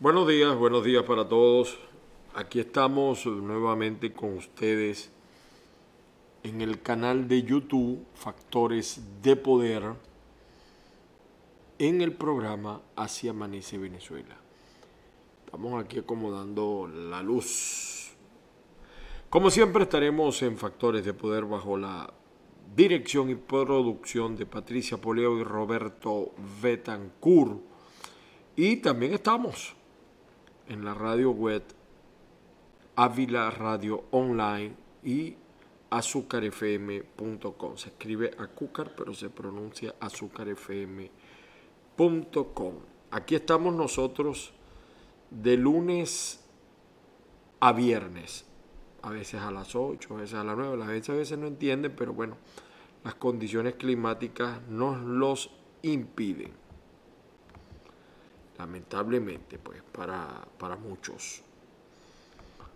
Buenos días, buenos días para todos. Aquí estamos nuevamente con ustedes en el canal de YouTube Factores de Poder en el programa Así Amanece Venezuela. Estamos aquí acomodando la luz. Como siempre estaremos en Factores de Poder bajo la dirección y producción de Patricia Poleo y Roberto Betancourt. Y también estamos en la radio web Ávila Radio Online y azúcarfm.com. Se escribe azúcar, pero se pronuncia azúcarfm.com. Aquí estamos nosotros de lunes a viernes, a veces a las 8, a veces a las 9, a veces a veces no entienden, pero bueno, las condiciones climáticas nos los impiden lamentablemente, pues, para, para muchos.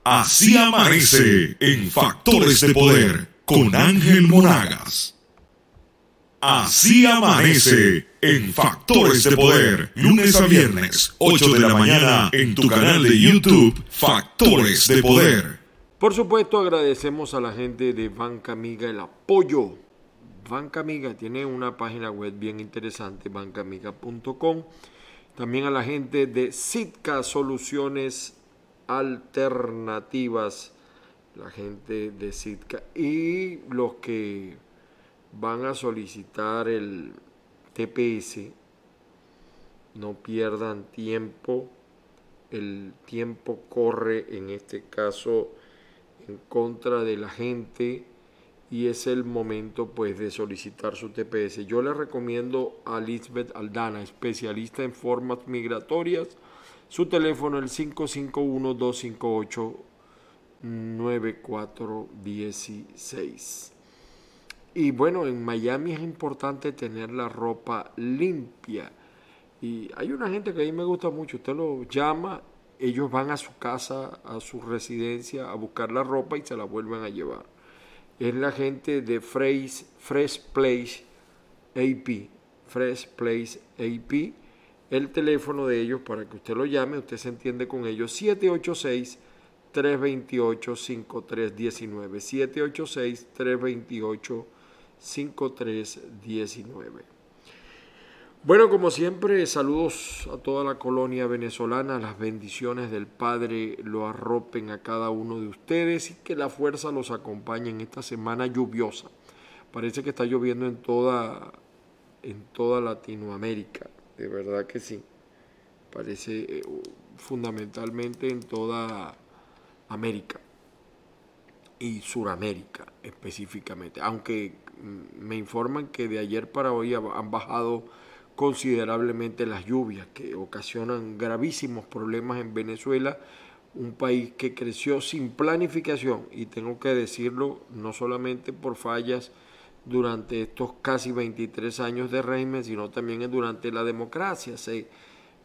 Así amanece en Factores de Poder con Ángel Monagas. Así amanece en Factores de Poder, lunes a viernes, 8 de la mañana, en tu canal de YouTube, Factores de Poder. Por supuesto, agradecemos a la gente de Banca Amiga el apoyo. Banca Amiga tiene una página web bien interesante, bancamiga.com también a la gente de Sitka Soluciones Alternativas, la gente de Sitka y los que van a solicitar el TPS, no pierdan tiempo, el tiempo corre en este caso en contra de la gente y es el momento pues de solicitar su TPS. Yo le recomiendo a Lisbeth Aldana, especialista en formas migratorias, su teléfono el 551-258-9416. Y bueno, en Miami es importante tener la ropa limpia. Y hay una gente que a mí me gusta mucho, usted lo llama, ellos van a su casa, a su residencia a buscar la ropa y se la vuelven a llevar es la gente de Fresh, Place AP. Fresh Place AP. El teléfono de ellos para que usted lo llame, usted se entiende con ellos, 786 328 5319 786 328 5319 bueno, como siempre, saludos a toda la colonia venezolana, las bendiciones del Padre lo arropen a cada uno de ustedes y que la fuerza los acompañe en esta semana lluviosa. Parece que está lloviendo en toda, en toda Latinoamérica, de verdad que sí. Parece eh, fundamentalmente en toda América y Suramérica específicamente, aunque mm, me informan que de ayer para hoy han bajado considerablemente las lluvias que ocasionan gravísimos problemas en Venezuela, un país que creció sin planificación y tengo que decirlo no solamente por fallas durante estos casi 23 años de régimen, sino también durante la democracia.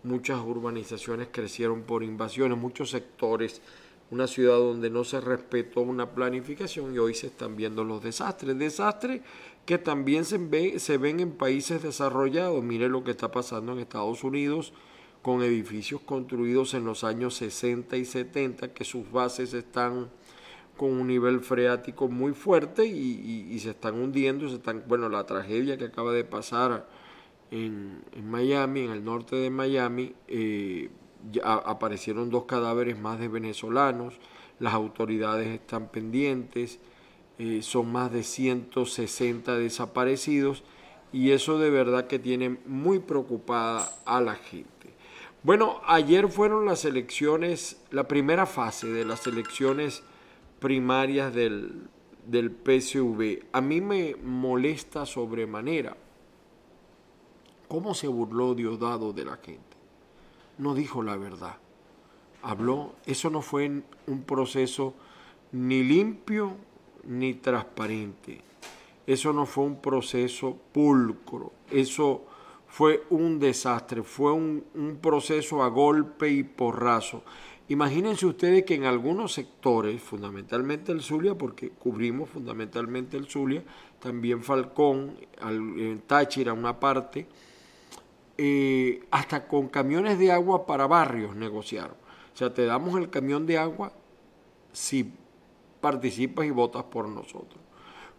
muchas urbanizaciones crecieron por invasiones, muchos sectores, una ciudad donde no se respetó una planificación y hoy se están viendo los desastres. Desastres que también se, ve, se ven en países desarrollados. Mire lo que está pasando en Estados Unidos con edificios construidos en los años 60 y 70, que sus bases están con un nivel freático muy fuerte y, se están hundiendo. Se están, bueno, la tragedia que acaba de pasar en, Miami, en el norte de Miami, eh, ya aparecieron dos cadáveres más de venezolanos, las autoridades están pendientes. Eh, son más de 160 desaparecidos y eso de verdad que tiene muy preocupada a la gente. Bueno, ayer fueron las elecciones, la primera fase de las elecciones primarias del, del PSV. A mí me molesta sobremanera cómo se burló Diosdado de la gente. No dijo la verdad. Habló, eso no fue un proceso ni limpio ni transparente. Eso no fue un proceso pulcro, eso fue un desastre, fue un, proceso a golpe y porrazo. Imagínense ustedes que en algunos sectores, fundamentalmente el Zulia, porque cubrimos fundamentalmente el Zulia, también Falcón, en Táchira una parte, eh, hasta con camiones de agua para barrios negociaron. O sea, te damos el camión de agua si participas y votas por nosotros.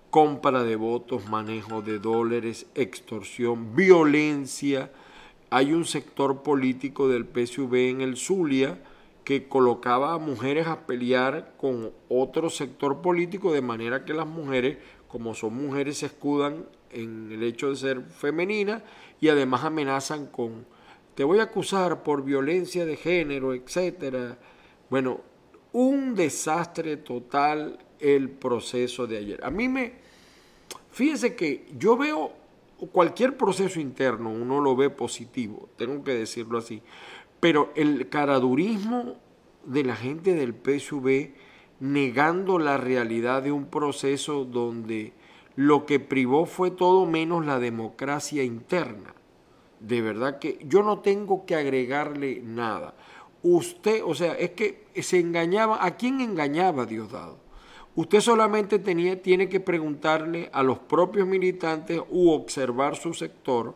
Compra de votos, manejo de dólares, extorsión, violencia. Hay un sector político del PSV en el Zulia que colocaba a mujeres a pelear con otro sector político de manera que las mujeres, como son mujeres, se escudan en el hecho de ser femeninas y además amenazan con te voy a acusar por violencia de género, etcétera. Bueno, un desastre total el proceso de ayer. A mí me fíjese que yo veo cualquier proceso interno, uno lo ve positivo, tengo que decirlo así. Pero el caradurismo de la gente del PSV negando la realidad de un proceso donde lo que privó fue todo menos la democracia interna. De verdad que yo no tengo que agregarle nada. Usted, o sea, es que se engañaba. ¿A quién engañaba Diosdado? Usted solamente tenía, tiene que preguntarle a los propios militantes u observar su sector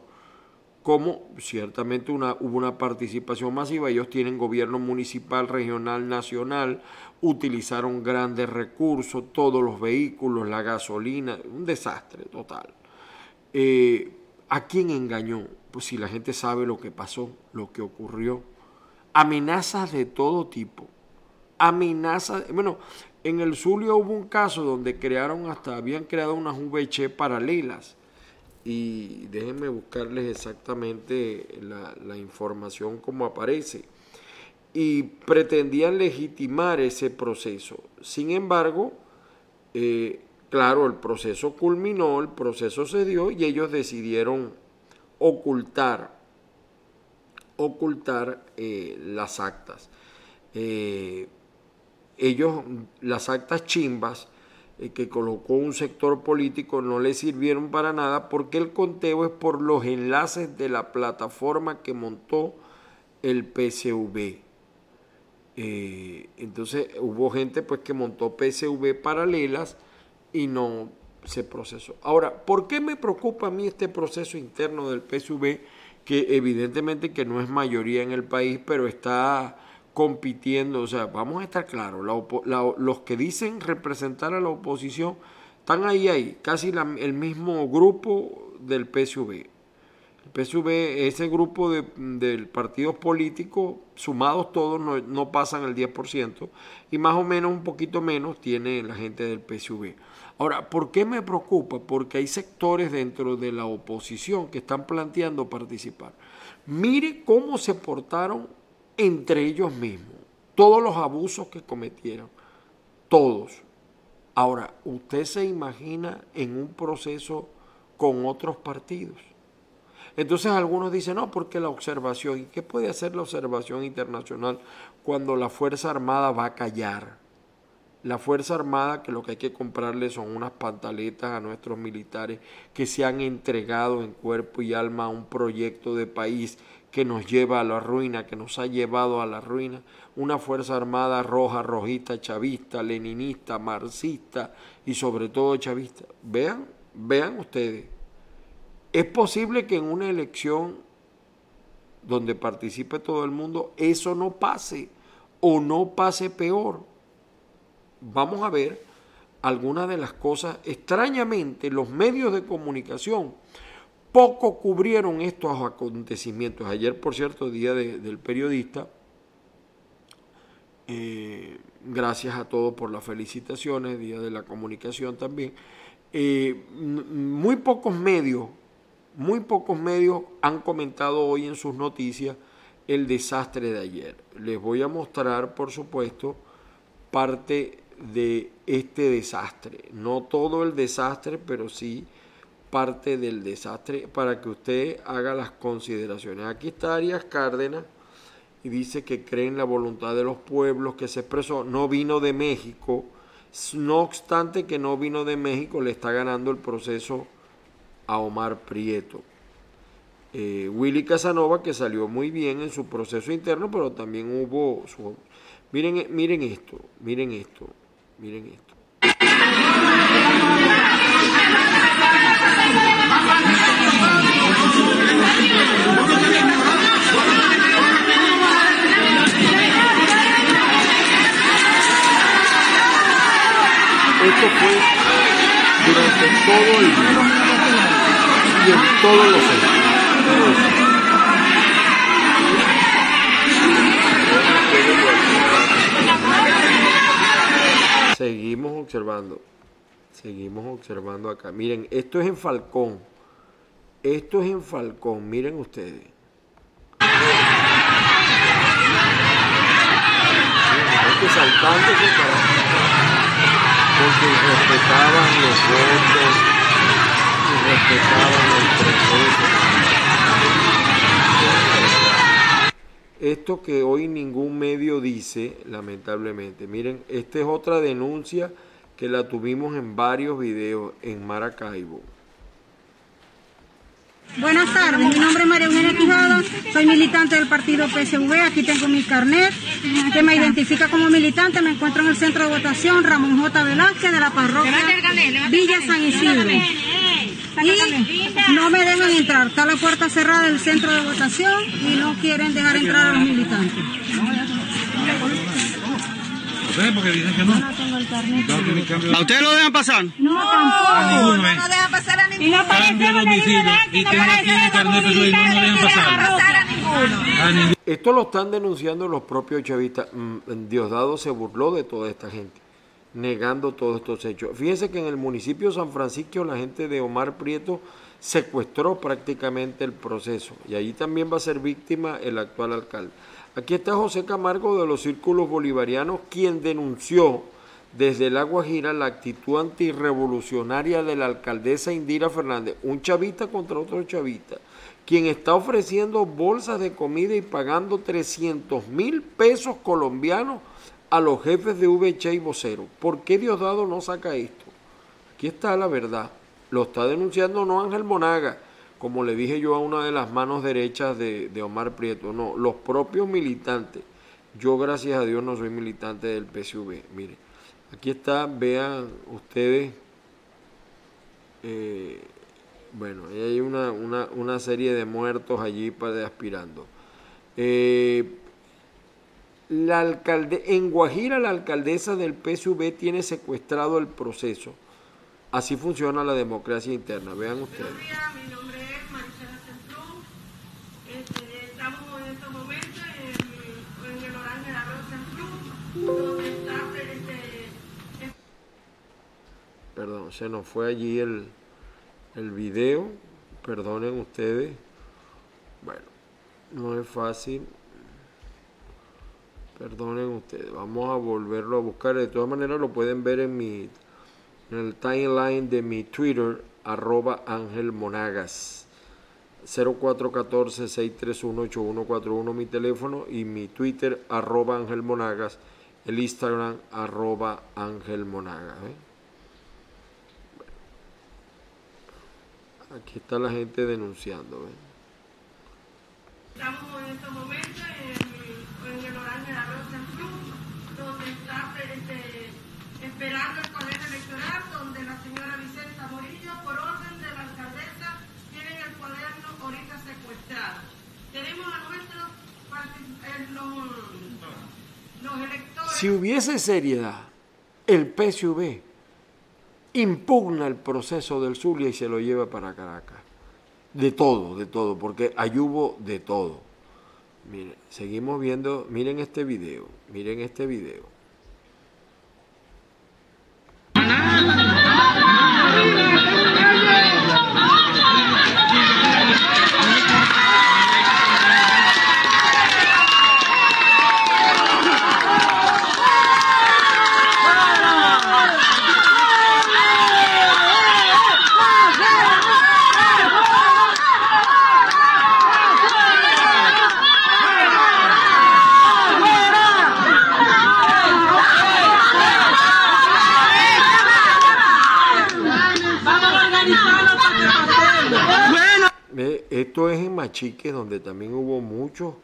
como ciertamente una, hubo una participación masiva, ellos tienen gobierno municipal, regional, nacional, utilizaron grandes recursos, todos los vehículos, la gasolina, un desastre total. Eh, ¿A quién engañó? Pues si la gente sabe lo que pasó, lo que ocurrió. Amenazas de todo tipo. Amenazas, bueno, en el Zulia hubo un caso donde crearon hasta, habían creado unas VH paralelas y déjenme buscarles exactamente la, información como aparece. Y pretendían legitimar ese proceso. Sin embargo, eh, claro, el proceso culminó, el proceso se dio y ellos decidieron ocultar, ocultar eh, las actas. Eh, ellos, las actas chimbas, eh, que colocó un sector político no le sirvieron para nada porque el conteo es por los enlaces de la plataforma que montó el. Eh, entonces hubo gente pues que montó PSV paralelas y no se procesó. Ahora, ¿por qué me preocupa a mí este proceso interno del PSV que evidentemente que no es mayoría en el país, pero está compitiendo, o sea, vamos a estar claros, los que dicen representar a la oposición están ahí, ahí, casi el mismo grupo del PSV. El PSV, ese grupo de, partidos políticos, sumados todos, no, no, pasan el 10%, y más o menos, un poquito menos, tiene la gente del PSV. Ahora, ¿por qué me preocupa? Porque hay sectores dentro de la oposición que están planteando participar. Mire cómo se portaron entre ellos mismos. Todos los abusos que cometieron, todos. Ahora, usted se imagina en un proceso con otros partidos. Entonces algunos dicen, no, porque la observación, ¿y qué puede hacer la observación internacional cuando la Fuerza Armada va a callar? La Fuerza Armada que lo que hay que comprarle son unas pantaletas a nuestros militares que se han entregado en cuerpo y alma a un proyecto de país que nos lleva a la ruina, que nos ha llevado a la ruina, una Fuerza Armada roja, rojista, chavista, leninista, marxista y sobre todo chavista. Vean, vean ustedes, es posible que en una elección donde participe todo el mundo eso no pase o no pase peor. Vamos a ver algunas de las cosas. Extrañamente, los medios de comunicación poco cubrieron estos acontecimientos. Ayer, por cierto, día del periodista, eh, gracias a todos por las felicitaciones, día de la comunicación también. Eh, muy pocos medios, muy pocos medios han comentado hoy en sus noticias el desastre de ayer. Les voy a mostrar, por supuesto, parte de este desastre. No todo el desastre, pero sí parte del desastre para que usted haga las consideraciones. Aquí está Arias Cárdenas y dice que cree en la voluntad de los pueblos que se expresó. No vino de México, no obstante que no vino de México, le está ganando el proceso a Omar Prieto. Eh, Willy Casanova, que salió muy bien en su proceso interno, pero también hubo... Su... Miren, miren esto, miren esto, miren esto. Esto fue durante todo el día y en todos los centros. Seguimos observando, seguimos observando acá. Miren, esto es en Falcón. Esto es en Falcón, miren ustedes. Gente saltándose para porque respetaban los votos y respetaban el proceso. Esto que hoy ningún medio dice, lamentablemente. Miren, esta es otra denuncia que la tuvimos en varios videos en Maracaibo. Buenas tardes, mi nombre es María Eugenia Quijada, soy militante del partido PSV, aquí tengo mi carnet que me identifica como militante, me encuentro en el centro de votación Ramón J. Velázquez de la parroquia Villa San Isidro. Y no me dejan entrar, está la puerta cerrada del centro de votación y no quieren dejar entrar a los militantes. porque dicen que no. ¿A ustedes lo dejan pasar? No, tampoco. Ninguno, ¿eh? No dejan pasar a ninguno. domicilio y tengo aquí mi carnet, pero no dejan pasar. A ningún- Esto lo están denunciando los propios chavistas. Mm, Diosdado se burló de toda esta gente, negando todos estos hechos. Fíjense que en el municipio de San Francisco la gente de Omar Prieto secuestró prácticamente el proceso y allí también va a ser víctima el actual alcalde. Aquí está José Camargo de los Círculos Bolivarianos, quien denunció desde el Agua Gira la actitud antirrevolucionaria de la alcaldesa Indira Fernández, un chavista contra otro chavista, quien está ofreciendo bolsas de comida y pagando 300 mil pesos colombianos a los jefes de VH y vocero. ¿Por qué Diosdado no saca esto? Aquí está la verdad. Lo está denunciando no Ángel Monaga, como le dije yo a una de las manos derechas de, de Omar Prieto, no, los propios militantes. Yo, gracias a Dios, no soy militante del PSV. Mire, aquí está, vean ustedes, eh, bueno, hay una, una, una serie de muertos allí para aspirando. Eh, la alcalde, en Guajira la alcaldesa del PSV tiene secuestrado el proceso. Así funciona la democracia interna. Vean ustedes. Buenos días, mi nombre es Maricela Centrón. Este, estamos en estos momentos en, en el horario de la Rosa Cruz, donde está este, Perdón, se nos fue allí el, el video. Perdonen ustedes. Bueno, no es fácil. Perdonen ustedes. Vamos a volverlo a buscar. De todas maneras lo pueden ver en mi en el timeline de mi Twitter, arroba Ángel Monagas. 0414-631-8141 mi teléfono y mi Twitter, arroba Ángel Monagas. El Instagram, arroba Ángel Monagas. ¿eh? Aquí está la gente denunciando. ¿eh? estamos en estos momentos en, en el horario de la Rosa Cruz, donde está este, esperando el colegio electoral, donde la señora Vicenta Morillo, por orden de la alcaldesa, tienen el cuaderno ahorita secuestrado. Tenemos a nuestros eh, los, los electores. Si hubiese seriedad, el PSV impugna el proceso del Zulia y se lo lleva para Caracas. De todo, de todo, porque ahí hubo de todo. Miren, seguimos viendo, miren este video, miren este video. Esto es en Machique, donde también hubo muchos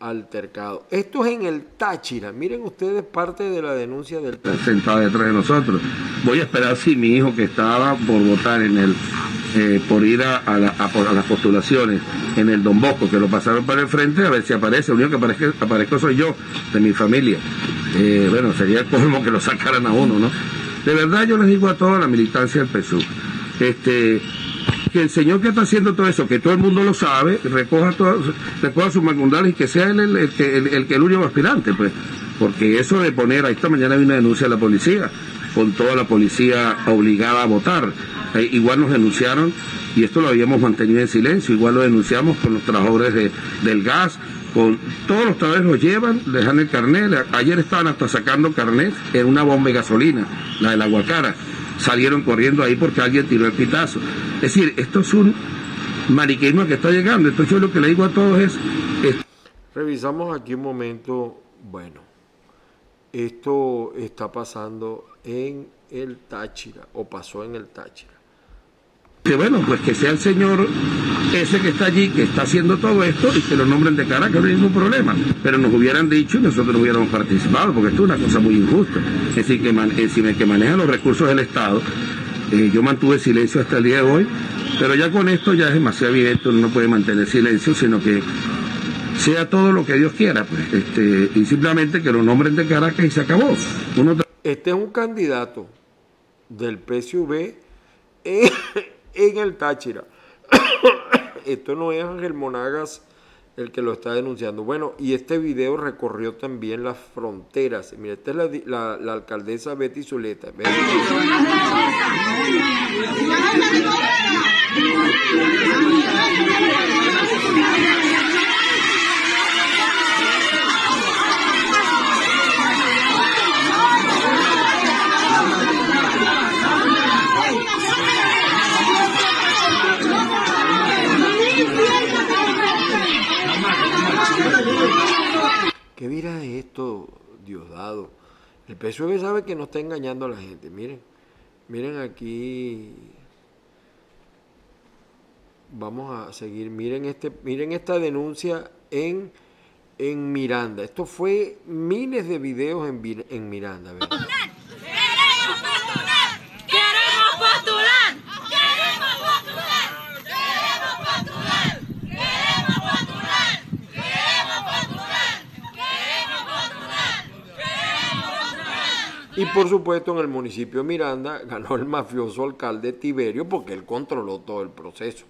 altercados. Esto es en el Táchira. Miren ustedes parte de la denuncia del Táchira. sentado detrás de nosotros. Voy a esperar si mi hijo que estaba por votar en el eh, por ir a, las postulaciones en el Don Bosco, que lo pasaron para el frente a ver si aparece. El único que aparezca, aparezco soy yo, de mi familia. Eh, bueno, sería el colmo que lo sacaran a uno, ¿no? De verdad yo les digo a toda la militancia del PSUV, este, que el señor que está haciendo todo eso, que todo el mundo lo sabe, recoja, todas, recoja sus macundales y que sea él el, el el, el el único aspirante, pues. Porque eso de poner, esta mañana vi una denuncia a la policía, con toda la policía obligada a votar. Eh, igual nos denunciaron, y esto lo habíamos mantenido en silencio, igual lo denunciamos con los trabajadores de- del gas, con todos los trabajadores los llevan, les el carnet, ayer estaban hasta sacando carnet en una bomba de gasolina, la de la Guacara, salieron corriendo ahí porque alguien tiró el pitazo. Es decir, esto es un maniqueísmo que está llegando, entonces yo lo que le digo a todos es, es Revisamos aquí un momento, bueno, esto está pasando en el Táchira, o pasó en el Táchira. Que bueno, pues que sea el señor ese que está allí, que está haciendo todo esto y que lo nombren de Caracas, no hay ningún problema. Pero nos hubieran dicho y nosotros no hubiéramos participado, porque esto es una cosa muy injusta. Es decir, que, man- que maneja los recursos del Estado. Eh, yo mantuve silencio hasta el día de hoy, pero ya con esto ya es demasiado evidente, uno no puede mantener silencio, sino que sea todo lo que Dios quiera, pues, este, y simplemente que lo nombren de Caracas y se acabó. Uno Este es un candidato del PSV en, en el Táchira. Esto no es Ángel Monagas el que lo está denunciando. Bueno, y este video recorrió también las fronteras. Mira, esta es la, alcaldesa Betty Zuleta. Ve- ¿Qué El PSV sabe que no está engañando a la gente. Miren, miren aquí. Vamos a seguir. Miren este, miren esta denuncia en, en Miranda. Esto fue miles de videos en, en Miranda. vean. Y por supuesto en el municipio de Miranda ganó el mafioso alcalde Tiberio porque él controló todo el proceso.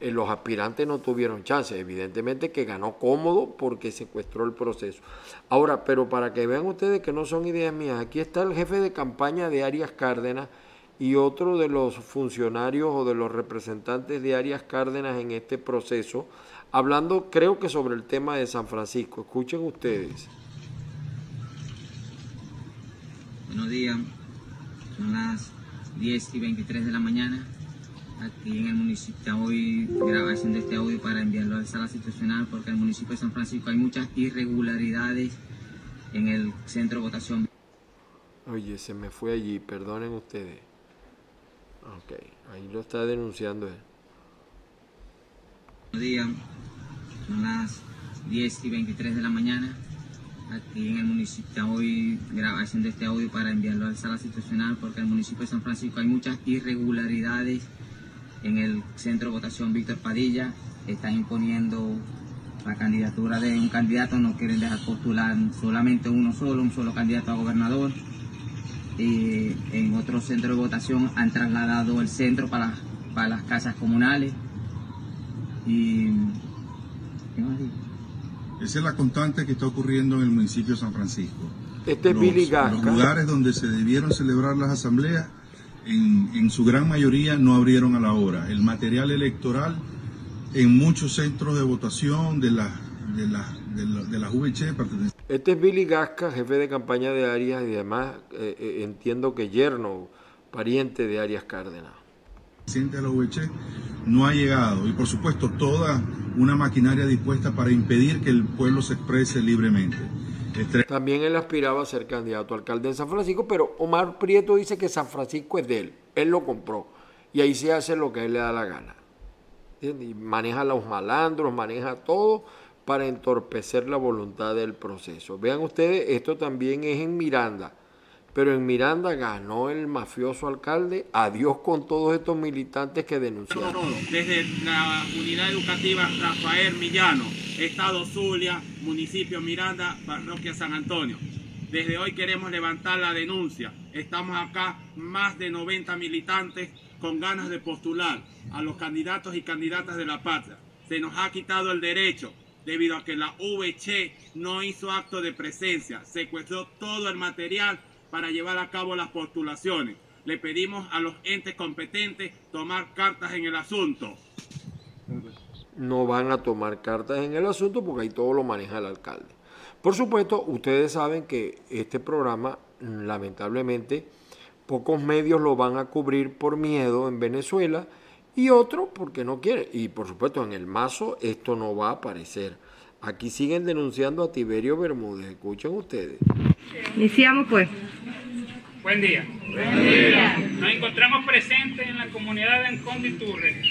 Eh, Los aspirantes no tuvieron chance, evidentemente que ganó cómodo porque secuestró el proceso. Ahora, pero para que vean ustedes que no son ideas mías, aquí está el jefe de campaña de Arias Cárdenas y otro de los funcionarios o de los representantes de Arias Cárdenas en este proceso, hablando creo que sobre el tema de San Francisco. Escuchen ustedes. Buenos días, son las 10 y 23 de la mañana. Aquí en el municipio, hoy grabación de este audio para enviarlo a la sala institucional porque en el municipio de San Francisco hay muchas irregularidades en el centro de votación. Oye, se me fue allí, perdonen ustedes. Ok, ahí lo está denunciando él. Buenos días, son las 10 y 23 de la mañana. Aquí en el municipio, hoy de este audio para enviarlo a la sala institucional porque en el municipio de San Francisco hay muchas irregularidades en el centro de votación Víctor Padilla. Están imponiendo la candidatura de un candidato, no quieren dejar postular solamente uno solo, un solo candidato a gobernador. En otro centro de votación han trasladado el centro para, para las casas comunales. Y. ¿qué más digo? Esa es la constante que está ocurriendo en el municipio de San Francisco. Este es Los- Billy Los Gasca. lugares donde se debieron celebrar las asambleas, en, en su gran mayoría no abrieron a la hora. El material electoral en muchos centros de votación de las de la, de la, de VC pertenecientes Este es Billy Gasca, jefe de campaña de Arias y además eh, eh, entiendo que yerno, pariente de Arias Cárdenas. De la VC no ha llegado. Y por supuesto toda una maquinaria dispuesta para impedir que el pueblo se exprese libremente. También él aspiraba a ser candidato a alcalde en San Francisco, pero Omar Prieto dice que San Francisco es de él, él lo compró y ahí se hace lo que él le da la gana. Y maneja los malandros, maneja todo para entorpecer la voluntad del proceso. Vean ustedes, esto también es en Miranda. Pero en Miranda ganó el mafioso alcalde. Adiós con todos estos militantes que denunciaron. Desde la unidad educativa Rafael Millano, Estado Zulia, municipio Miranda, parroquia San Antonio. Desde hoy queremos levantar la denuncia. Estamos acá más de 90 militantes con ganas de postular a los candidatos y candidatas de la patria. Se nos ha quitado el derecho debido a que la VC no hizo acto de presencia, secuestró todo el material para llevar a cabo las postulaciones. Le pedimos a los entes competentes tomar cartas en el asunto. No van a tomar cartas en el asunto porque ahí todo lo maneja el alcalde. Por supuesto, ustedes saben que este programa, lamentablemente, pocos medios lo van a cubrir por miedo en Venezuela y otros porque no quieren. Y por supuesto, en el mazo esto no va a aparecer. Aquí siguen denunciando a Tiberio Bermúdez. Escuchen ustedes. Iniciamos pues. Buen día. Buen día. Nos encontramos presentes en la comunidad de Enconditurre,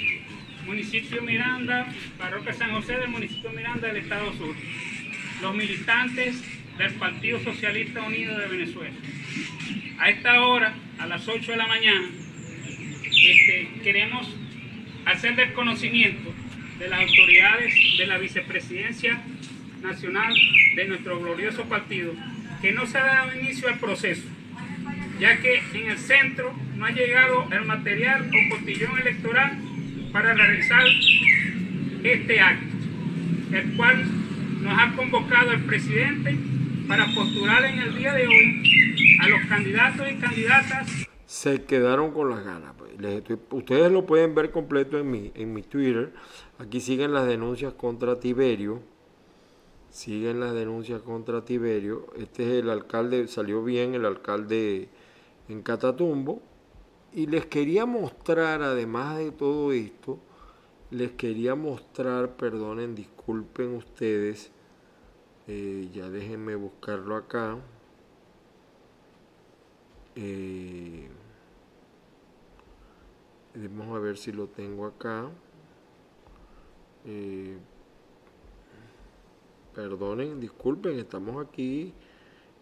municipio Miranda, parroquia San José del municipio Miranda del Estado Sur. Los militantes del Partido Socialista Unido de Venezuela. A esta hora, a las 8 de la mañana, este, queremos hacer del conocimiento de las autoridades de la vicepresidencia nacional de nuestro glorioso partido que no se ha dado inicio al proceso, ya que en el centro no ha llegado el material o cotillón electoral para realizar este acto, el cual nos ha convocado el presidente para postular en el día de hoy a los candidatos y candidatas. Se quedaron con las ganas. pues. Ustedes lo pueden ver completo en mi, en mi Twitter. Aquí siguen las denuncias contra Tiberio. Siguen las denuncias contra Tiberio. Este es el alcalde, salió bien el alcalde en Catatumbo. Y les quería mostrar, además de todo esto, les quería mostrar, perdonen, disculpen ustedes, eh, ya déjenme buscarlo acá. Eh, vamos a ver si lo tengo acá. Eh, perdonen, disculpen, estamos aquí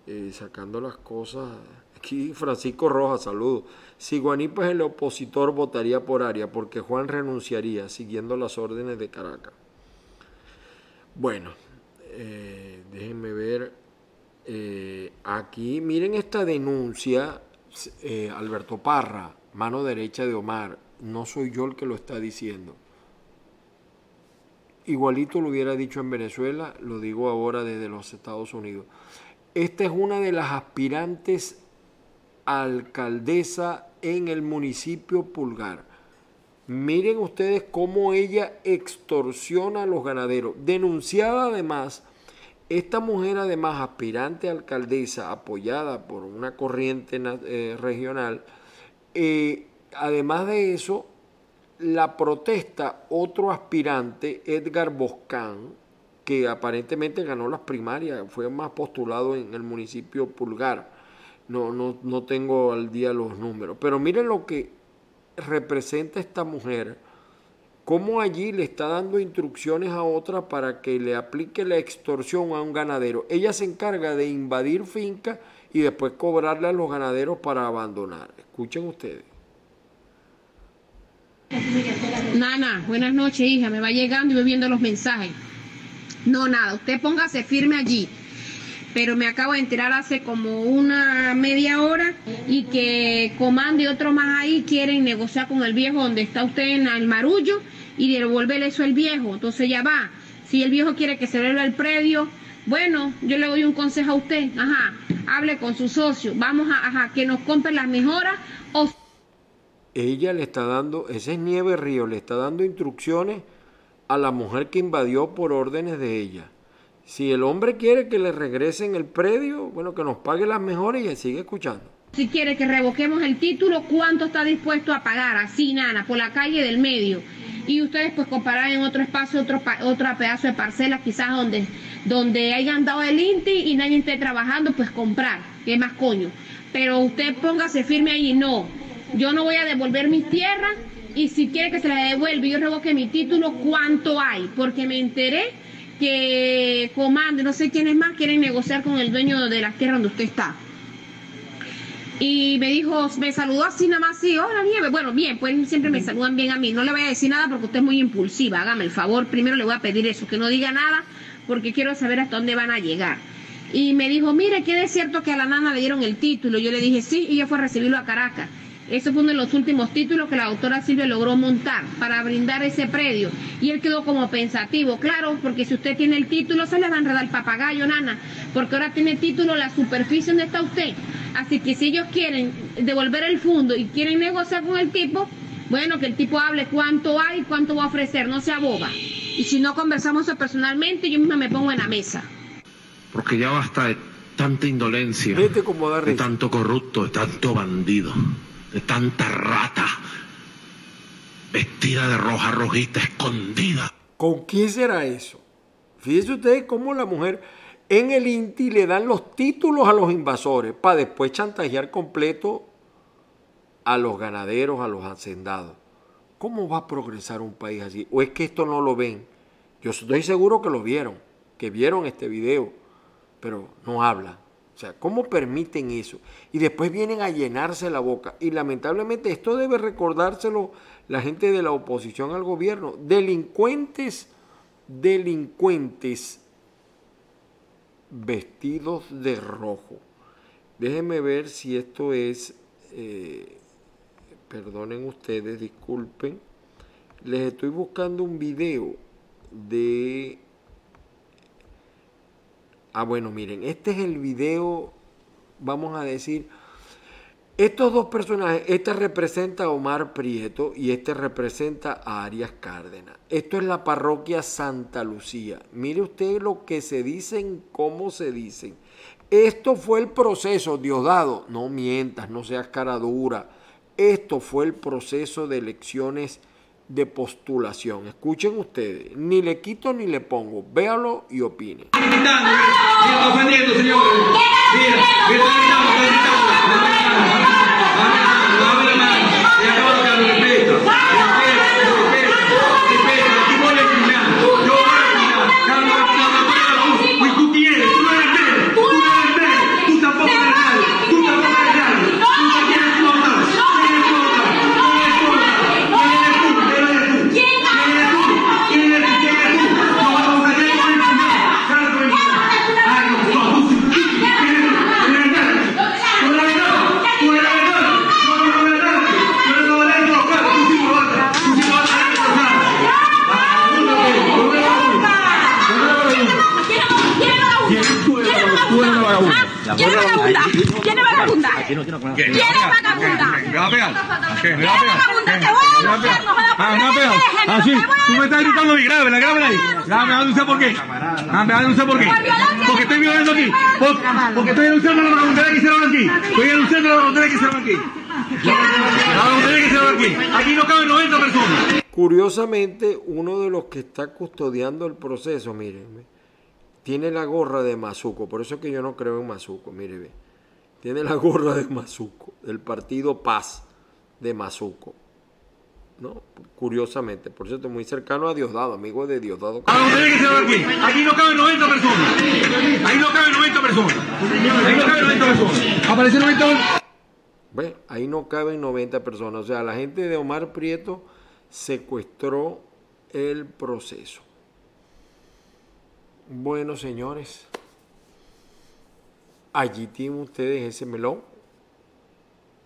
eh, sacando las cosas. Aquí Francisco Rojas, saludos. Si Guanipa es el opositor, votaría por Aria, porque Juan renunciaría, siguiendo las órdenes de Caracas. Bueno, eh, déjenme ver. eh, aquí, miren esta denuncia, eh, Alberto Parra, mano derecha de Omar. No soy yo el que lo está diciendo. Igualito lo hubiera dicho en Venezuela, lo digo ahora desde los Estados Unidos. Esta es una de las aspirantes alcaldesa en el municipio Pulgar. Miren ustedes cómo ella extorsiona a los ganaderos. Denunciada además, esta mujer además aspirante a alcaldesa, apoyada por una corriente eh, regional, eh, además de eso, la protesta otro aspirante, Edgar Boscán, que aparentemente ganó las primarias, fue más postulado en el municipio Pulgar. No, no, no tengo al día los números. Pero miren lo que representa esta mujer, cómo allí le está dando instrucciones a otra para que le aplique la extorsión a un ganadero. Ella se encarga de invadir fincas y después cobrarle a los ganaderos para abandonar. Escuchen ustedes. Nana, buenas noches, hija. Me va llegando y voy viendo los mensajes. No, nada, usted póngase firme allí. Pero me acabo de enterar hace como una media hora y que Comando y otros más ahí quieren negociar con el viejo donde está usted en el marullo y devolverle eso al viejo. Entonces ya va. Si el viejo quiere que se vuelva el predio, bueno, yo le doy un consejo a usted. Ajá, hable con su socio. Vamos a ajá, que nos compre las mejoras o ella le está dando, ese es Nieve Río, le está dando instrucciones a la mujer que invadió por órdenes de ella. Si el hombre quiere que le regresen el predio, bueno, que nos pague las mejores y él sigue escuchando. Si quiere que revoquemos el título, ¿cuánto está dispuesto a pagar? Así, nana, por la calle del medio. Y ustedes pues comparar en otro espacio, otro, otro pedazo de parcela, quizás donde, donde hayan dado el INTI y nadie esté trabajando, pues comprar, que más coño. Pero usted póngase firme ahí, no. Yo no voy a devolver mis tierras y si quiere que se la devuelva yo revoque mi título, ¿cuánto hay? Porque me enteré que Comando, no sé quiénes más, quieren negociar con el dueño de las tierras donde usted está. Y me dijo, me saludó así nada más, sí, hola Nieve. Bueno, bien, pues siempre me saludan bien a mí. No le voy a decir nada porque usted es muy impulsiva. Hágame el favor, primero le voy a pedir eso, que no diga nada porque quiero saber hasta dónde van a llegar. Y me dijo, mire, que es cierto que a la nana le dieron el título. Yo le dije, sí, y ella fue a recibirlo a Caracas. Ese fue uno de los últimos títulos que la doctora Silvia logró montar para brindar ese predio. Y él quedó como pensativo, claro, porque si usted tiene el título se le va a enredar el papagayo, nana, porque ahora tiene título la superficie donde está usted. Así que si ellos quieren devolver el fondo y quieren negociar con el tipo, bueno, que el tipo hable cuánto hay y cuánto va a ofrecer, no sea boba. Y si no conversamos eso personalmente, yo misma me pongo en la mesa. Porque ya basta de tanta indolencia, Vete como da de tanto corrupto, de tanto bandido, de tanta rata, vestida de roja rojita, escondida. ¿Con qué será eso? Fíjense ustedes cómo la mujer en el INTI le dan los títulos a los invasores para después chantajear completo a los ganaderos, a los hacendados. ¿Cómo va a progresar un país así? ¿O es que esto no lo ven? Yo estoy seguro que lo vieron, que vieron este video, pero no hablan. O sea, ¿cómo permiten eso? Y después vienen a llenarse la boca. Y lamentablemente esto debe recordárselo la gente de la oposición al gobierno. Delincuentes, delincuentes vestidos de rojo. Déjenme ver si esto es, eh, perdonen ustedes, disculpen. Les estoy buscando un video de... Ah, bueno, miren, este es el video, vamos a decir, estos dos personajes, este representa a Omar Prieto y este representa a Arias Cárdenas. Esto es la parroquia Santa Lucía. Mire usted lo que se dicen, cómo se dicen. Esto fue el proceso, Diosdado. No mientas, no seas cara dura. Esto fue el proceso de elecciones de postulación. Escuchen ustedes, ni le quito ni le pongo. Véalo y opinen. está ¿Quién es vagabunda? ¿Quién es vagabunda? ¿Quién es vagabunda? ¿Quién es vagabunda? ¿Quién es vagabunda? ¿Me va a pegar? ¿Qué? ¿Me ¿Quién va a es pegar? vagabunda? ¿Qué? Te voy a ¿Me va a pegar? buscar, no me la Ah, me va a pegar. Déjenme, Ah, sí. te voy a Tú me estás gritando a mí. Grábela, grábela ahí. Ah, me va a denunciar por qué. Ah, me va a denunciar por qué. Porque estoy violando aquí. Por- Porque estoy denunciando la vagabundería que hicieron aquí. Estoy denunciando la vagabundería que hicieron aquí. La vagabundería que hicieron aquí. Aquí no caben 90 personas. Curiosamente, uno de los que está custodiando el proceso, miren, tiene la gorra de Mazuco, por eso es que yo no creo en Mazuco, mire, ve. Tiene la gorra de Mazuco, del partido Paz de Mazuco. ¿No? Curiosamente, por cierto, muy cercano a Diosdado, amigo de Diosdado. La vagabundería que hicieron aquí. Aquí no caben 90 personas. Ahí no caben 90 personas. Ahí no caben 90 personas. Aparecieron 90 personas. Ve, ahí no caben 90 personas. O sea, la gente de Omar Prieto secuestró el proceso. Bueno, señores, allí tienen ustedes ese melón.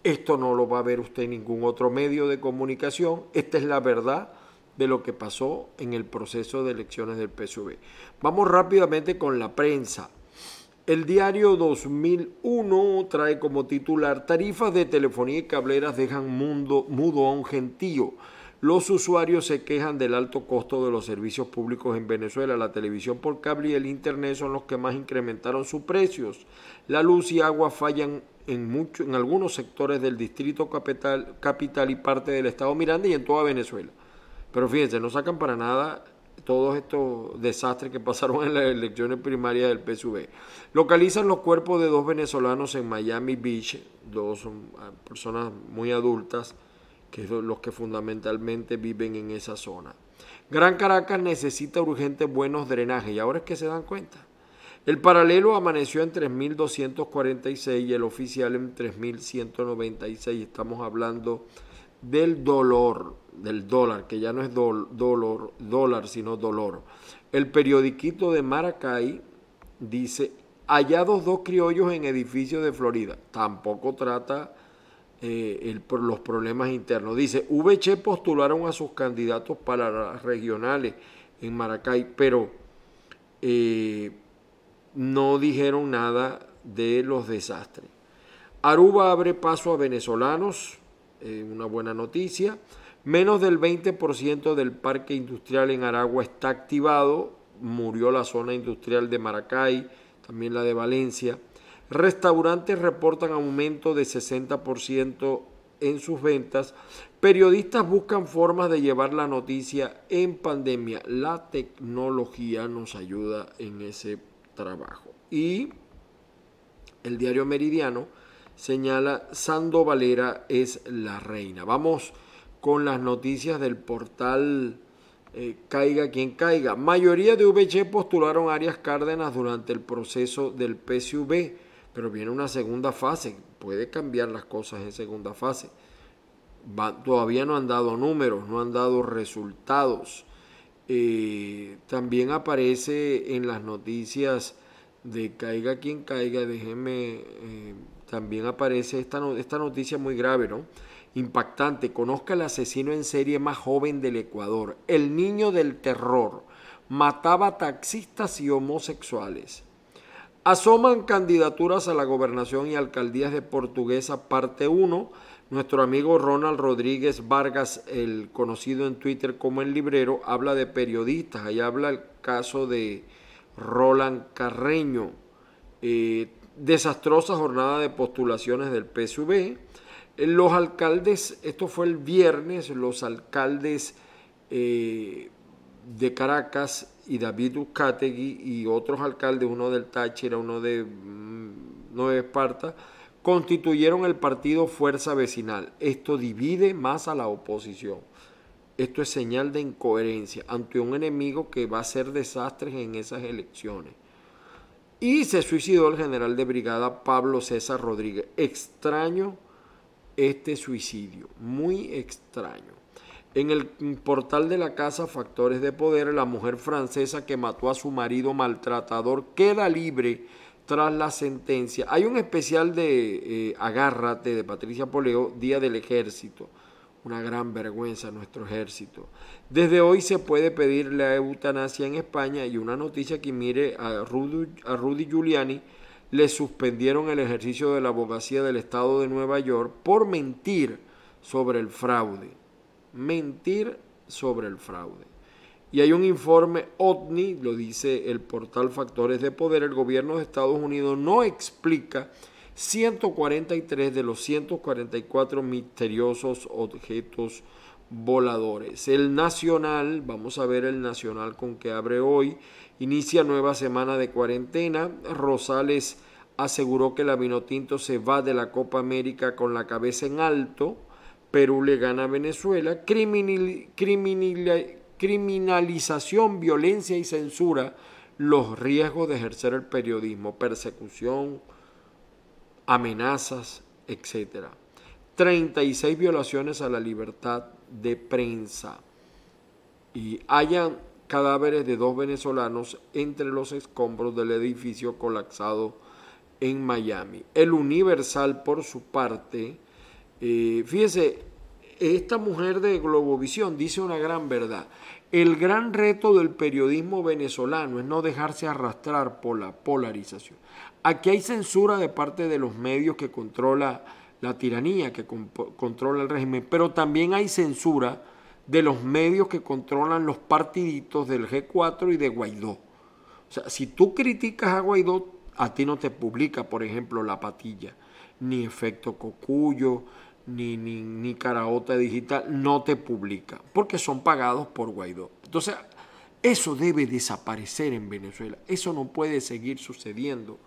Esto no lo va a ver usted en ningún otro medio de comunicación. Esta es la verdad de lo que pasó en el proceso de elecciones del PSV. Vamos rápidamente con la prensa. El diario 2001 trae como titular Tarifas de telefonía y cableras dejan mundo, mudo a un gentío. Los usuarios se quejan del alto costo de los servicios públicos en Venezuela. La televisión por cable y el internet son los que más incrementaron sus precios. La luz y agua fallan en, mucho, en algunos sectores del distrito capital, capital y parte del estado Miranda y en toda Venezuela. Pero fíjense, no sacan para nada todos estos desastres que pasaron en las elecciones primarias del PSV. Localizan los cuerpos de dos venezolanos en Miami Beach, dos um, personas muy adultas, que son los que fundamentalmente viven en esa zona. Gran Caracas necesita urgentes buenos drenajes y ahora es que se dan cuenta. El paralelo amaneció en 3.246 y el oficial en 3.196. Estamos hablando del dolor, del dólar, que ya no es dolor, dólar, sino dolor. El periodiquito de Maracay dice, hallados dos criollos en edificios de Florida. Tampoco trata eh, los problemas internos. Dice, VC postularon a sus candidatos para las regionales en Maracay, pero eh, no dijeron nada de los desastres. Aruba abre paso a venezolanos, eh, una buena noticia. Menos del 20% del parque industrial en Aragua está activado. Murió la zona industrial de Maracay, también la de Valencia. Restaurantes reportan aumento de 60% en sus ventas. Periodistas buscan formas de llevar la noticia en pandemia. La tecnología nos ayuda en ese trabajo. Y el diario Meridiano señala Sando Valera es la reina. Vamos con las noticias del portal eh, Caiga quien caiga. Mayoría de VG postularon Arias Cárdenas durante el proceso del PSV, pero viene una segunda fase. Puede cambiar las cosas en segunda fase. todavía no han dado números, no han dado resultados. Eh, también aparece en las noticias de Caiga quien caiga, déjenme, eh, también aparece esta, noticia muy grave, ¿no? Impactante, conozca el asesino en serie más joven del Ecuador, el niño del terror, mataba taxistas y homosexuales. Asoman candidaturas a la gobernación y alcaldías de Portuguesa, parte 1. Nuestro amigo Ronald Rodríguez Vargas, el conocido en Twitter como el librero, habla de periodistas. Ahí habla el caso de Roland Carreño. Eh, desastrosa jornada de postulaciones del PSV. Los alcaldes, esto fue el viernes, los alcaldes eh, de Caracas y David Uzcategui y otros alcaldes, uno del Táchira, uno de mm, Nueva Esparta, constituyeron el partido Fuerza Vecinal. Esto divide más a la oposición. Esto es señal de incoherencia ante un enemigo que va a hacer desastres en esas elecciones. Y se suicidó el general de brigada Pablo César Rodríguez. Extraño este suicidio, muy extraño. En el portal de la casa Factores de Poder, la mujer francesa que mató a su marido maltratador queda libre tras la sentencia. Hay un especial de eh, Agárrate de Patricia Poleo, Día del Ejército una gran vergüenza nuestro ejército. Desde hoy se puede pedir la eutanasia en España y una noticia que mire a a Rudy Giuliani le suspendieron el ejercicio de la abogacía del Estado de Nueva York por mentir sobre el fraude. Mentir sobre el fraude. Y hay un informe OTNI, lo dice el portal Factores de Poder, el gobierno de Estados Unidos no explica 143 de los 144 misteriosos objetos voladores. El Nacional, vamos a ver el Nacional con que abre hoy, inicia nueva semana de cuarentena. Rosales aseguró que la Vinotinto se va de la Copa América con la cabeza en alto. Perú le gana a Venezuela. criminalización, violencia y censura. Los riesgos de ejercer el periodismo, persecución, amenazas, etc. 36 violaciones a la libertad de prensa y hayan cadáveres de dos venezolanos entre los escombros del edificio colapsado en Miami. El Universal, por su parte, fíjese, esta mujer de Globovisión dice una gran verdad. El gran reto del periodismo venezolano es no dejarse arrastrar por la polarización. Aquí hay censura de parte de los medios que controla la tiranía, que controla el régimen, pero también hay censura de los medios que controlan los partiditos del G4 y de Guaidó. O sea, si tú criticas a Guaidó, a ti no te publica, por ejemplo, La Patilla, ni Efecto Cocuyo, ni, ni, ni Caraota Digital, no te publica, porque son pagados por Guaidó. Entonces, eso debe desaparecer en Venezuela. Eso no puede seguir sucediendo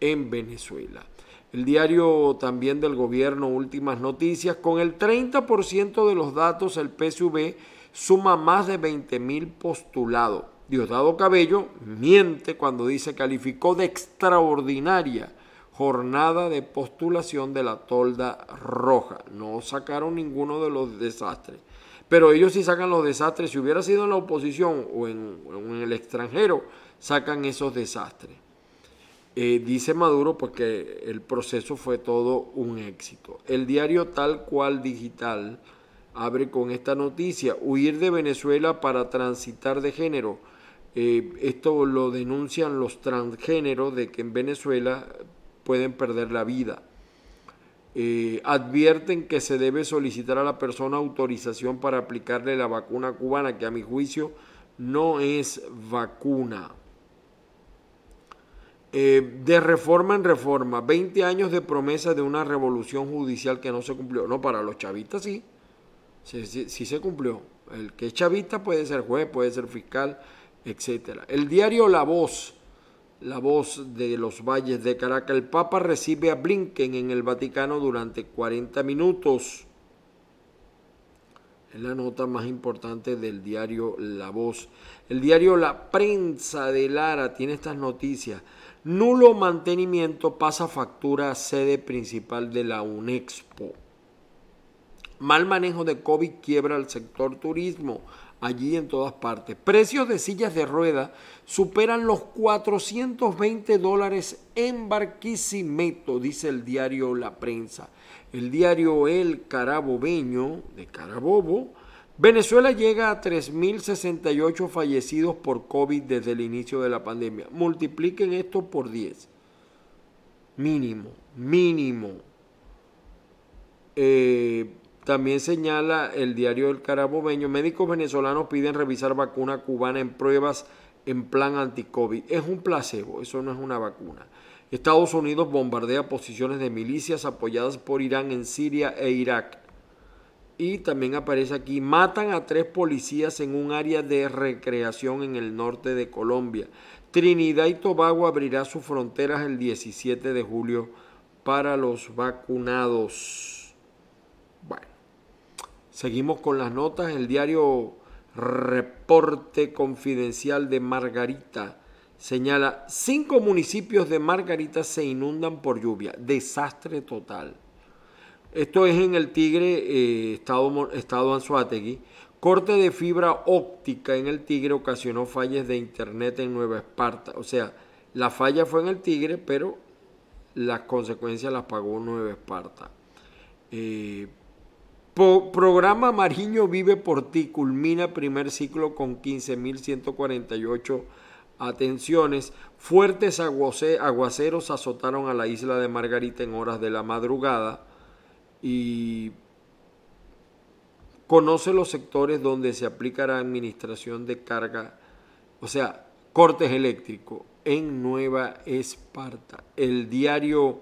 en Venezuela. El diario también del gobierno, Últimas Noticias, con el 30% de los datos el PSV suma más de 20 mil postulados. Diosdado Cabello miente cuando dice calificó de extraordinaria jornada de postulación de la tolda roja. No sacaron ninguno de los desastres. Pero ellos sí sacan los desastres. Si hubiera sido en la oposición o en, el extranjero, sacan esos desastres. Eh, dice Maduro porque el proceso fue todo un éxito. El diario tal cual digital abre con esta noticia, huir de Venezuela para transitar de género. Eh, esto lo denuncian los transgéneros de que en Venezuela pueden perder la vida. Eh, advierten que se debe solicitar a la persona autorización para aplicarle la vacuna cubana, que a mi juicio no es vacuna. Eh, de reforma en reforma, 20 años de promesa de una revolución judicial que no se cumplió. No, para los chavistas sí, sí, sí, se cumplió. El que es chavista puede ser juez, puede ser fiscal, etc. El diario La Voz, La Voz de los Valles de Caracas, el Papa recibe a Blinken en el Vaticano durante 40 minutos. Es la nota más importante del diario La Voz. El diario La Prensa de Lara tiene estas noticias. Nulo mantenimiento pasa factura a sede principal de la UNEXPO. Mal manejo de COVID quiebra el sector turismo, allí en todas partes. Precios de sillas de rueda superan los 420 dólares en Barquisimeto, dice el diario La Prensa. El diario El Carabobeño, de Carabobo, Venezuela llega a 3.068 fallecidos por COVID desde el inicio de la pandemia. Multipliquen esto por 10. Mínimo, mínimo. Eh, también señala el diario El Carabobeño, médicos venezolanos piden revisar vacuna cubana en pruebas en plan anti-COVID. Es un placebo, eso no es una vacuna. Estados Unidos bombardea posiciones de milicias apoyadas por Irán en Siria e Irak. Y también aparece aquí, matan a tres policías en un área de recreación en el norte de Colombia. Trinidad y Tobago abrirá sus fronteras el 17 de julio para los vacunados. Bueno, seguimos con las notas. El diario Reporte Confidencial de Margarita señala, cinco municipios de Margarita se inundan por lluvia. Desastre total. Esto es en el Tigre, eh, estado, estado Anzuategui. Corte de fibra óptica en el Tigre ocasionó fallas de internet en Nueva Esparta. O sea, la falla fue en el Tigre, pero las consecuencias las pagó Nueva Esparta. Eh, programa Mariño Vive por ti culmina primer ciclo con 15.148 atenciones. Fuertes aguaceros azotaron a la isla de Margarita en horas de la madrugada y conoce los sectores donde se aplica la administración de carga, o sea, cortes eléctricos en Nueva Esparta. El diario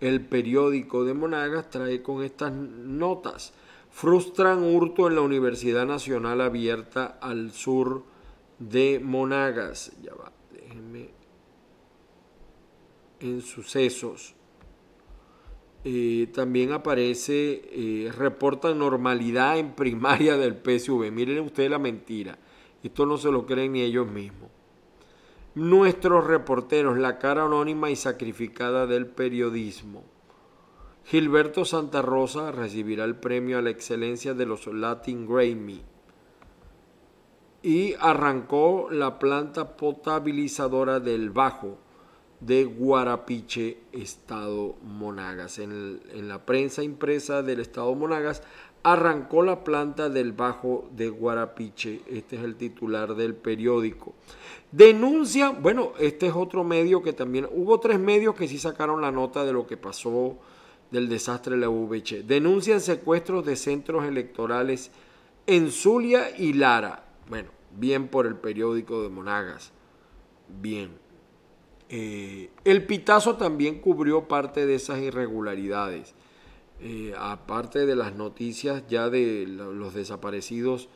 El Periódico de Monagas trae con estas notas. Frustran hurto en la Universidad Nacional Abierta al sur de Monagas. Ya va, déjenme. En sucesos. Eh, también aparece, eh, reportan normalidad en primaria del PSV. Miren ustedes la mentira. Esto no se lo creen ni ellos mismos. Nuestros reporteros, la cara anónima y sacrificada del periodismo. Gilberto Santa Rosa recibirá el premio a la excelencia de los Latin Grammy. Y arrancó la planta potabilizadora del Bajo de Guarapiche, Estado Monagas. En, la prensa impresa del Estado Monagas arrancó la planta del Bajo de Guarapiche. Este es el titular del periódico. Denuncia, bueno, este es otro medio que también, hubo tres medios que sí sacaron la nota de lo que pasó del desastre de la VH. Denuncian secuestros de centros electorales en Zulia y Lara. Bueno, bien por el periódico de Monagas. Bien. Eh, el Pitazo también cubrió parte de esas irregularidades. Eh, aparte de las noticias ya de los desaparecidos,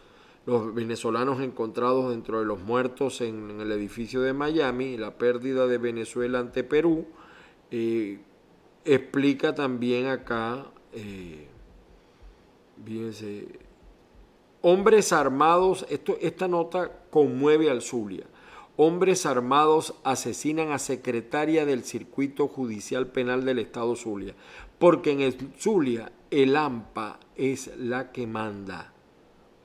los venezolanos encontrados dentro de los muertos en, el edificio de Miami, la pérdida de Venezuela ante Perú, eh, explica también acá, fíjense, Hombres armados, esto, esta nota conmueve al Zulia. Hombres armados asesinan a secretaria del Circuito Judicial Penal del Estado Zulia. Porque en el Zulia el AMPA es la que manda,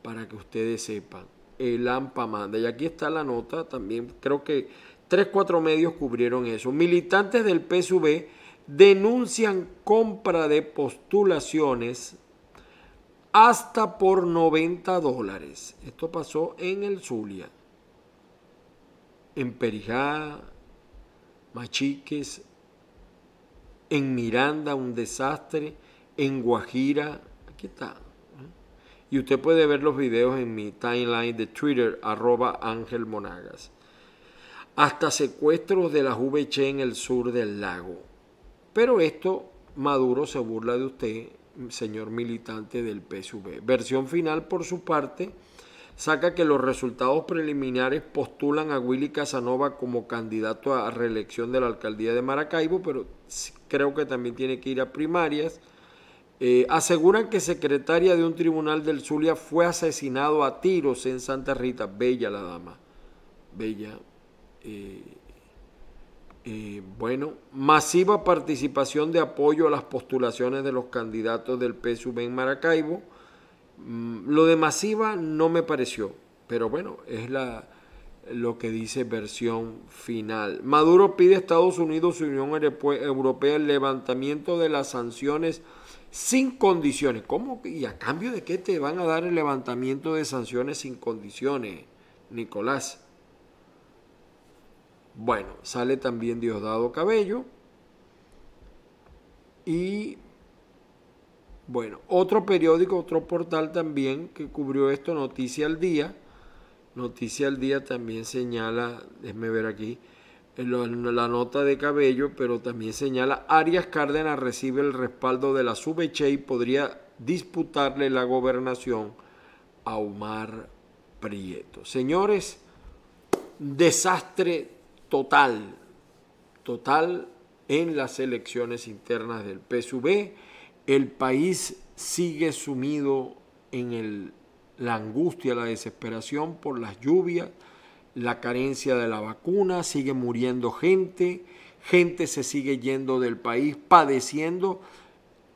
para que ustedes sepan. El AMPA manda. Y aquí está la nota también. Creo que tres, cuatro medios cubrieron eso. Militantes del PSV denuncian compra de postulaciones hasta por 90 dólares. Esto pasó en el Zulia, en Perijá, Machiques, en Miranda, un desastre, en Guajira, aquí está. ¿eh? Y usted puede ver los videos en mi timeline de Twitter, arroba Ángel Monagas. Hasta secuestros de la VC en el sur del lago. Pero esto, Maduro se burla de usted, señor militante del PSV. Versión final, por su parte, saca que los resultados preliminares postulan a Willy Casanova como candidato a reelección de la alcaldía de Maracaibo, pero creo que también tiene que ir a primarias. Eh, aseguran que secretaria de un tribunal del Zulia fue asesinado a tiros en Santa Rita. Bella la dama. Bella. Eh, eh, bueno, masiva participación de apoyo a las postulaciones de los candidatos del PSUV en Maracaibo. Mm, lo de masiva no me pareció, pero bueno, es la, lo que dice versión final. Maduro pide a Estados Unidos y Unión Europea el levantamiento de las sanciones sin condiciones. ¿Cómo? ¿Y a cambio de qué te van a dar el levantamiento de sanciones sin condiciones, Nicolás? Bueno, sale también Diosdado Cabello. Y bueno, otro periódico, otro portal también que cubrió esto, Noticia al Día. Noticia al Día también señala, déjeme ver aquí, la nota de Cabello, pero también señala, Arias Cárdenas recibe el respaldo de la SUBECHE y podría disputarle la gobernación a Omar Prieto. Señores, desastre total, total en las elecciones internas del PSV. El país sigue sumido en la angustia, la desesperación por las lluvias, la carencia de la vacuna, sigue muriendo gente, gente se sigue yendo del país padeciendo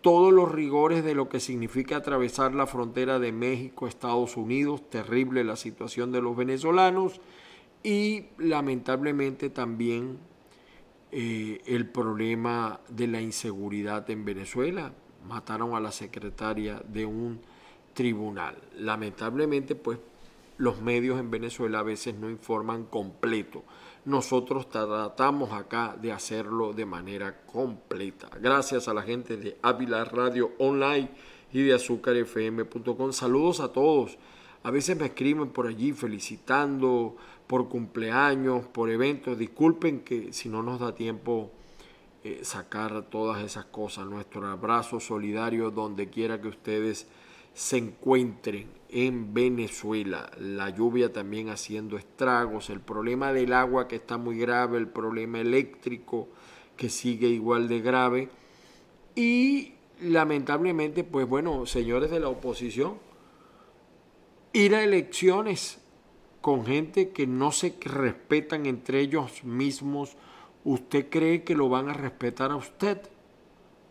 todos los rigores de lo que significa atravesar la frontera de México, Estados Unidos, terrible la situación de los venezolanos y lamentablemente también eh, el problema de la inseguridad en Venezuela. Mataron a la secretaria de un tribunal. Lamentablemente, pues los medios en Venezuela a veces no informan completo. Nosotros tratamos acá de hacerlo de manera completa. Gracias a la gente de Ávila Radio Online y de azúcarfm.com. Saludos a todos. A veces me escriben por allí felicitando por cumpleaños, por eventos. Disculpen que si no nos da tiempo eh, sacar todas esas cosas. Nuestro abrazo solidario donde quiera que ustedes se encuentren en Venezuela. La lluvia también haciendo estragos, el problema del agua que está muy grave, el problema eléctrico que sigue igual de grave. Y lamentablemente, pues bueno, señores de la oposición, ir a elecciones con gente que no se respetan entre ellos mismos, ¿usted cree que lo van a respetar a usted?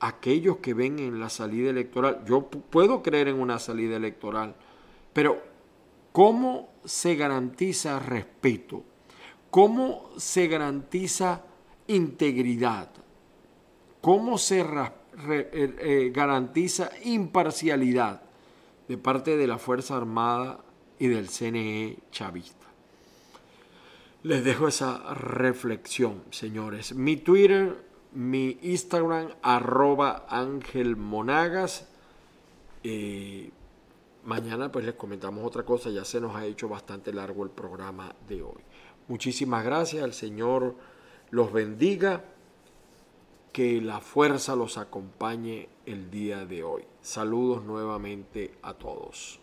Aquellos que ven en la salida electoral, yo puedo creer en una salida electoral, pero ¿cómo se garantiza respeto? ¿Cómo se garantiza integridad? ¿Cómo se eh, eh, garantiza imparcialidad de parte de la Fuerza Armada y del CNE chavista. Les dejo esa reflexión, señores. Mi Twitter, mi Instagram, arroba Ángel Monagas. Eh, mañana pues les comentamos otra cosa, ya se nos ha hecho bastante largo el programa de hoy. Muchísimas gracias, el Señor los bendiga, que la fuerza los acompañe el día de hoy. Saludos nuevamente a todos.